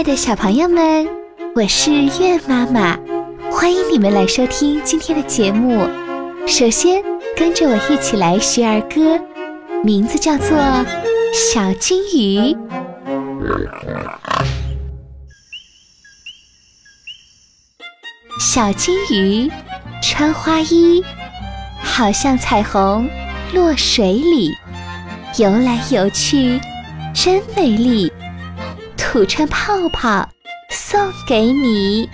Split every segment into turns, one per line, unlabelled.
爱的小朋友们，我是月妈妈，欢迎你们来收听今天的节目。首先，跟着我一起来学儿歌，名字叫做《小金鱼》。小金鱼穿花衣，好像彩虹落水里，游来游去，真美丽。吐串泡泡送给你，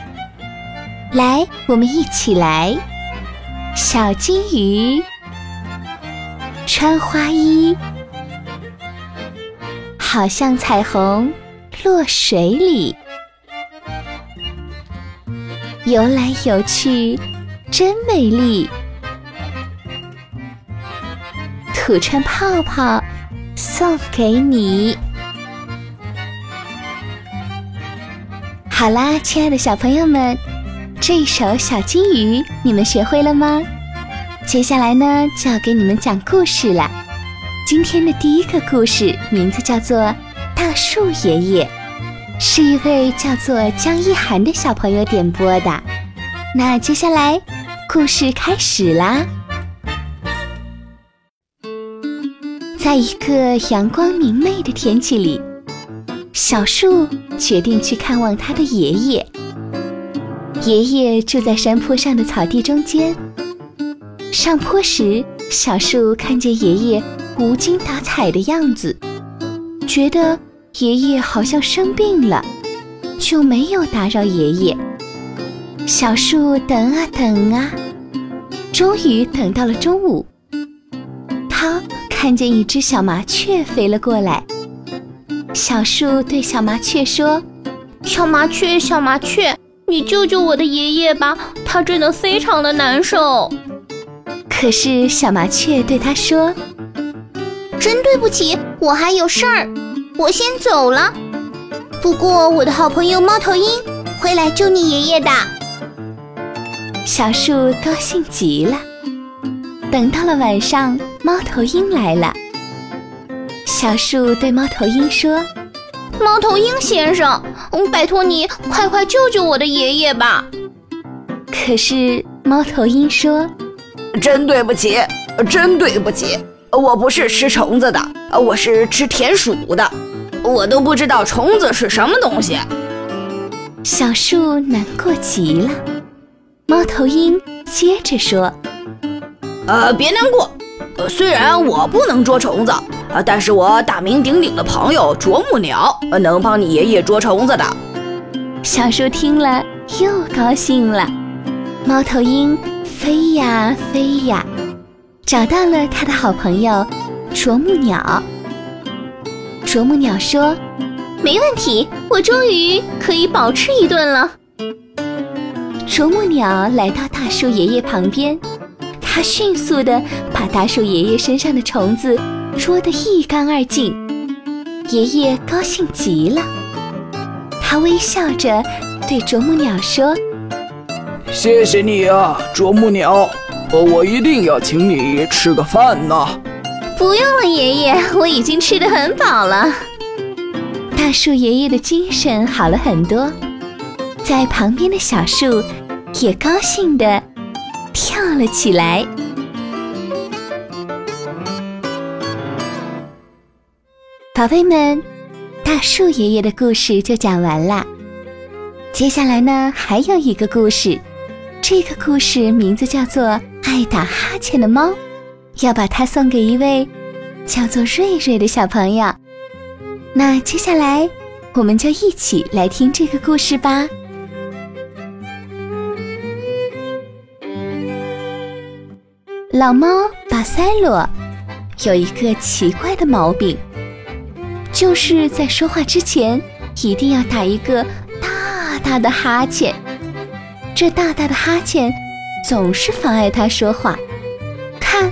来，我们一起来。小金鱼穿花衣，好像彩虹落水里，游来游去，真美丽。吐串泡泡送给你。好啦，亲爱的小朋友们，这一首《小金鱼》你们学会了吗？接下来呢，就要给你们讲故事了。今天的第一个故事名字叫做《大树爷爷》，是一位叫做江一涵的小朋友点播的。那接下来故事开始啦。在一个阳光明媚的天气里。小树决定去看望他的爷爷。爷爷住在山坡上的草地中间。上坡时，小树看见爷爷无精打采的样子，觉得爷爷好像生病了，就没有打扰爷爷。小树等啊等啊，终于等到了中午。他看见一只小麻雀飞了过来。小树对小麻雀说：“
小麻雀，小麻雀，你救救我的爷爷吧，他真的非常的难受。”
可是小麻雀对他说：“
真对不起，我还有事儿，我先走了。不过我的好朋友猫头鹰会来救你爷爷的。”
小树高兴极了。等到了晚上，猫头鹰来了。小树对猫头鹰说：“
猫头鹰先生，拜托你快快救救我的爷爷吧。”
可是猫头鹰说：“
真对不起，真对不起，我不是吃虫子的，我是吃田鼠的，我都不知道虫子是什么东西。”
小树难过极了。猫头鹰接着说：“
呃，别难过，虽然我不能捉虫子。”但是我大名鼎鼎的朋友啄木鸟能帮你爷爷捉虫子的。
小树听了又高兴了。猫头鹰飞呀飞呀，找到了他的好朋友啄木鸟。啄木鸟说：“
没问题，我终于可以饱吃一顿了。”
啄木鸟来到大树爷爷旁边，它迅速地把大树爷爷身上的虫子。捉得一干二净，爷爷高兴极了。他微笑着对啄木鸟说：“
谢谢你啊，啄木鸟，我一定要请你吃个饭呢。”
不用了，爷爷，我已经吃得很饱了。
大树爷爷的精神好了很多，在旁边的小树也高兴地跳了起来。宝贝们，大树爷爷的故事就讲完了。接下来呢，还有一个故事，这个故事名字叫做《爱打哈欠的猫》，要把它送给一位叫做瑞瑞的小朋友。那接下来，我们就一起来听这个故事吧。老猫巴塞罗有一个奇怪的毛病。就是在说话之前，一定要打一个大大的哈欠。这大大的哈欠总是妨碍他说话。看，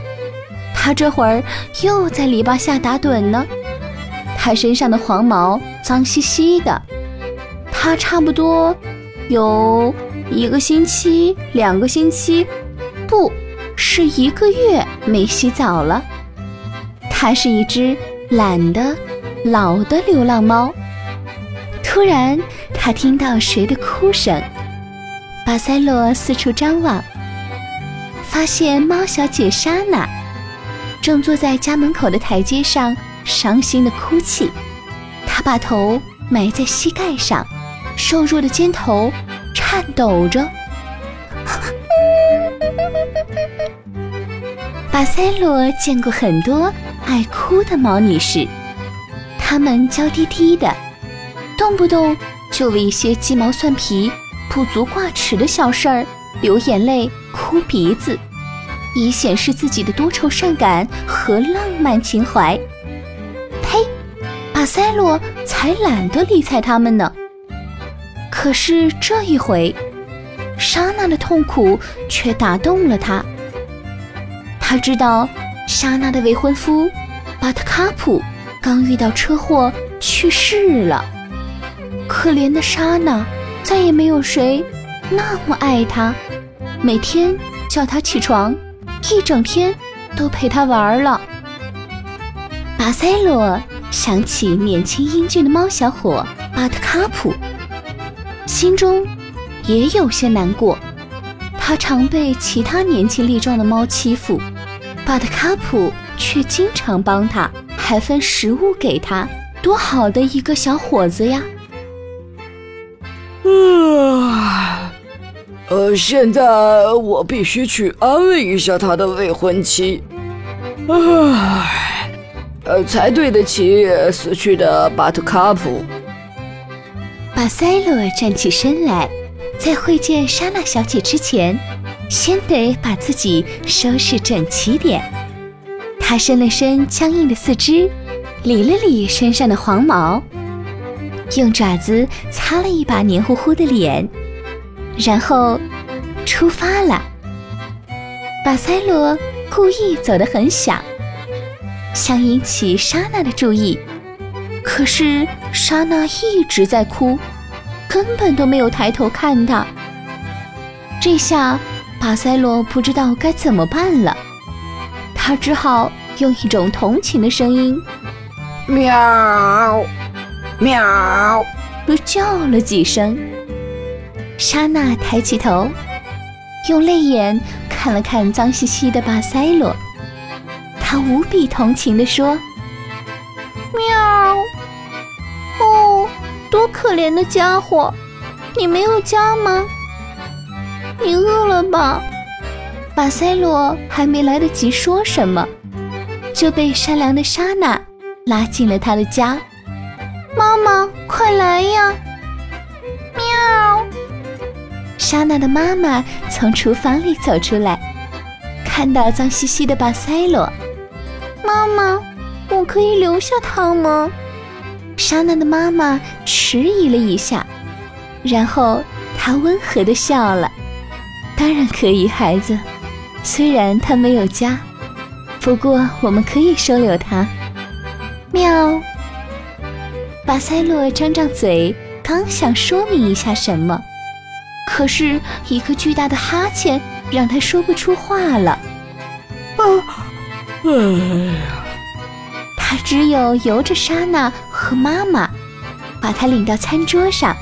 他这会儿又在篱笆下打盹呢。他身上的黄毛脏兮兮的，他差不多有一个星期、两个星期，不是一个月没洗澡了。他是一只懒得。老的流浪猫，突然，他听到谁的哭声。巴塞罗四处张望，发现猫小姐莎娜正坐在家门口的台阶上，伤心的哭泣。她把头埋在膝盖上，瘦弱的肩头颤抖着。巴塞罗见过很多爱哭的猫女士，他们娇滴滴的，动不动就为一些鸡毛蒜皮。不足挂齿的小事儿，流眼泪、哭鼻子，以显示自己的多愁善感和浪漫情怀。呸！巴塞罗才懒得理睬他们呢。可是这一回，莎娜的痛苦却打动了他。他知道，莎娜的未婚夫巴特卡普刚遇到车祸去世了。可怜的莎娜。再也没有谁那么爱她，每天叫她起床，一整天都陪她玩了。巴塞罗想起年轻英俊的猫小伙巴特卡普，心中也有些难过。他常被其他年轻力壮的猫欺负，巴特卡普却经常帮他，还分食物给他，多好的一个小伙子呀！
啊，呃，现在我必须去安慰一下他的未婚妻，唉，呃，才对得起死去的巴特卡普。
巴塞罗站起身来，在会见莎娜小姐之前，先得把自己收拾整齐点。他伸了伸僵硬的四肢，理了理身上的黄毛。用爪子擦了一把黏糊糊的脸，然后出发了。巴塞罗故意走得很响，想引起莎娜的注意。可是莎娜一直在哭，根本都没有抬头看他。这下巴塞罗不知道该怎么办了，他只好用一种同情的声音：“
喵。”喵！
又叫了几声。莎娜抬起头，用泪眼看了看脏兮兮的巴塞罗，她无比同情地说：“
喵！哦，多可怜的家伙！你没有家吗？你饿了吧？”
巴塞罗还没来得及说什么，就被善良的莎娜拉进了他的家。
妈妈，快来呀！喵！
莎娜的妈妈从厨房里走出来，看到脏兮兮的巴塞罗。
妈妈，我可以留下他吗？
莎娜的妈妈迟疑了一下，然后她温和的笑了。当然可以，孩子。虽然他没有家，不过我们可以收留他。喵。巴塞洛张张嘴，刚想说明一下什么，可是一个巨大的哈欠让他说不出话了。啊，哎呀！他只有由着莎娜和妈妈，把他领到餐桌上，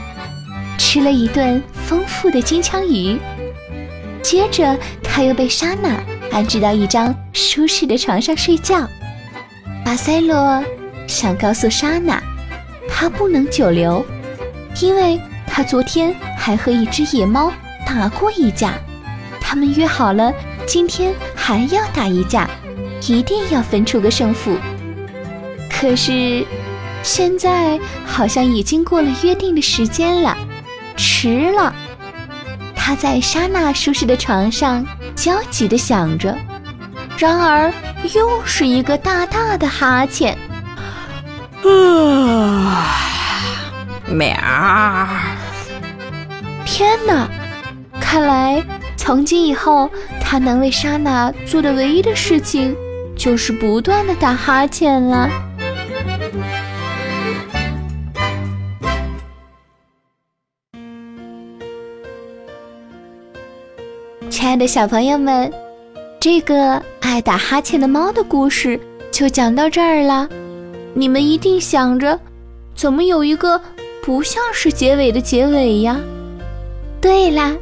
吃了一顿丰富的金枪鱼。接着，他又被莎娜安置到一张舒适的床上睡觉。巴塞洛想告诉莎娜。他不能久留，因为他昨天还和一只野猫打过一架。他们约好了，今天还要打一架，一定要分出个胜负。可是，现在好像已经过了约定的时间了，迟了。他在莎娜舒适的床上焦急地想着，然而又是一个大大的哈欠。
啊！喵！
天哪！看来从今以后，他能为莎娜做的唯一的事情，就是不断的打哈欠了。爱的小朋友们，这个爱打哈欠的猫的故事就讲到这儿了。你们一定想着，怎么有一个
不像是结尾的结尾呀。
对啦，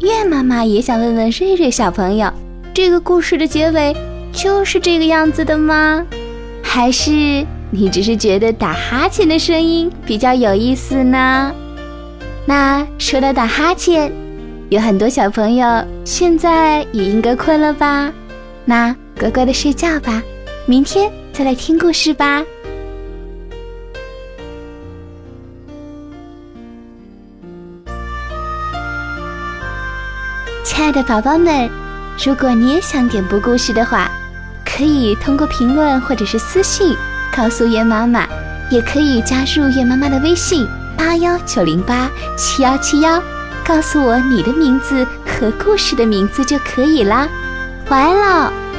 月妈妈也想问问瑞瑞小朋友，
这个故事的结尾就是这个样子的吗？
还是你只是觉得打哈欠的声音比较有意思呢？那说到打哈欠，有很多小朋友现在也应该困了吧？那乖乖的睡觉吧，明天再来听故事吧。亲爱的宝宝们，如果你也想点播故事的话，可以通过评论或者是私信告诉月妈妈，也可以加入月妈妈的微信八幺九零八七幺七幺，告诉我你的名字和故事的名字就可以啦。晚安喽。